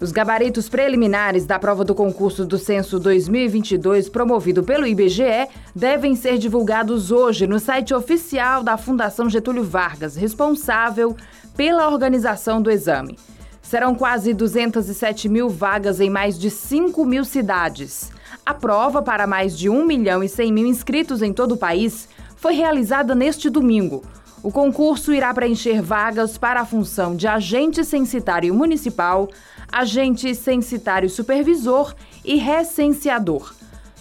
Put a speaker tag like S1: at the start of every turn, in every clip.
S1: Os gabaritos preliminares da prova do concurso do Censo 2022, promovido pelo IBGE, devem ser divulgados hoje no site oficial da Fundação Getúlio Vargas, responsável pela organização do exame. Serão quase 207 mil vagas em mais de 5 mil cidades. A prova, para mais de 1 milhão e 100 mil inscritos em todo o país, foi realizada neste domingo. O concurso irá preencher vagas para a função de agente censitário municipal, agente censitário supervisor e recenseador.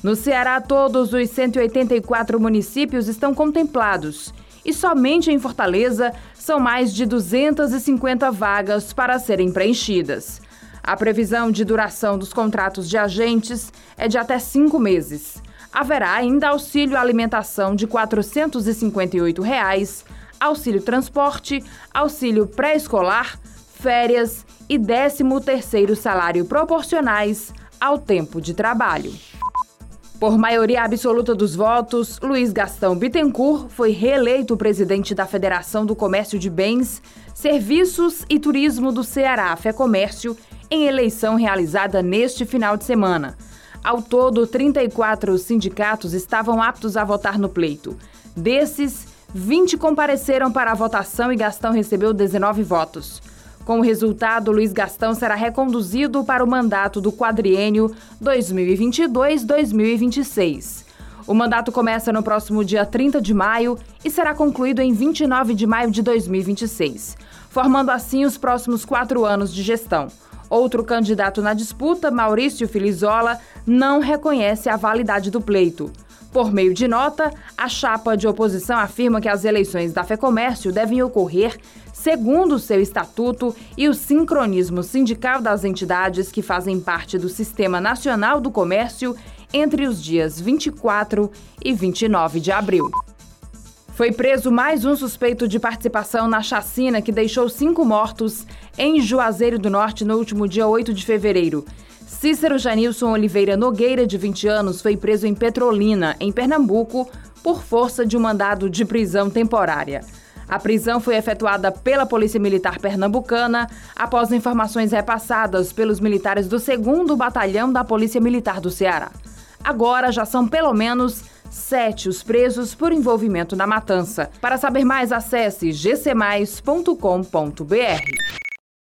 S1: No Ceará, todos os 184 municípios estão contemplados e somente em Fortaleza são mais de 250 vagas para serem preenchidas. A previsão de duração dos contratos de agentes é de até cinco meses. Haverá ainda auxílio alimentação de 458 reais, auxílio transporte, auxílio pré-escolar, férias e 13º salário proporcionais ao tempo de trabalho. Por maioria absoluta dos votos, Luiz Gastão Bittencourt foi reeleito presidente da Federação do Comércio de Bens, Serviços e Turismo do Ceará, FEComércio, em eleição realizada neste final de semana. Ao todo, 34 sindicatos estavam aptos a votar no pleito. Desses, 20 compareceram para a votação e Gastão recebeu 19 votos. Com o resultado, Luiz Gastão será reconduzido para o mandato do quadriênio 2022-2026. O mandato começa no próximo dia 30 de maio e será concluído em 29 de maio de 2026, formando assim os próximos quatro anos de gestão. Outro candidato na disputa, Maurício Filizola, não reconhece a validade do pleito. Por meio de nota, a chapa de oposição afirma que as eleições da FEComércio devem ocorrer segundo seu estatuto e o sincronismo sindical das entidades que fazem parte do Sistema Nacional do Comércio entre os dias 24 e 29 de abril. Foi preso mais um suspeito de participação na chacina que deixou cinco mortos em Juazeiro do Norte no último dia 8 de fevereiro. Cícero Janilson Oliveira Nogueira, de 20 anos, foi preso em Petrolina, em Pernambuco, por força de um mandado de prisão temporária. A prisão foi efetuada pela Polícia Militar Pernambucana após informações repassadas pelos militares do 2 Batalhão da Polícia Militar do Ceará. Agora já são pelo menos sete os presos por envolvimento na matança. Para saber mais, acesse gcmais.com.br.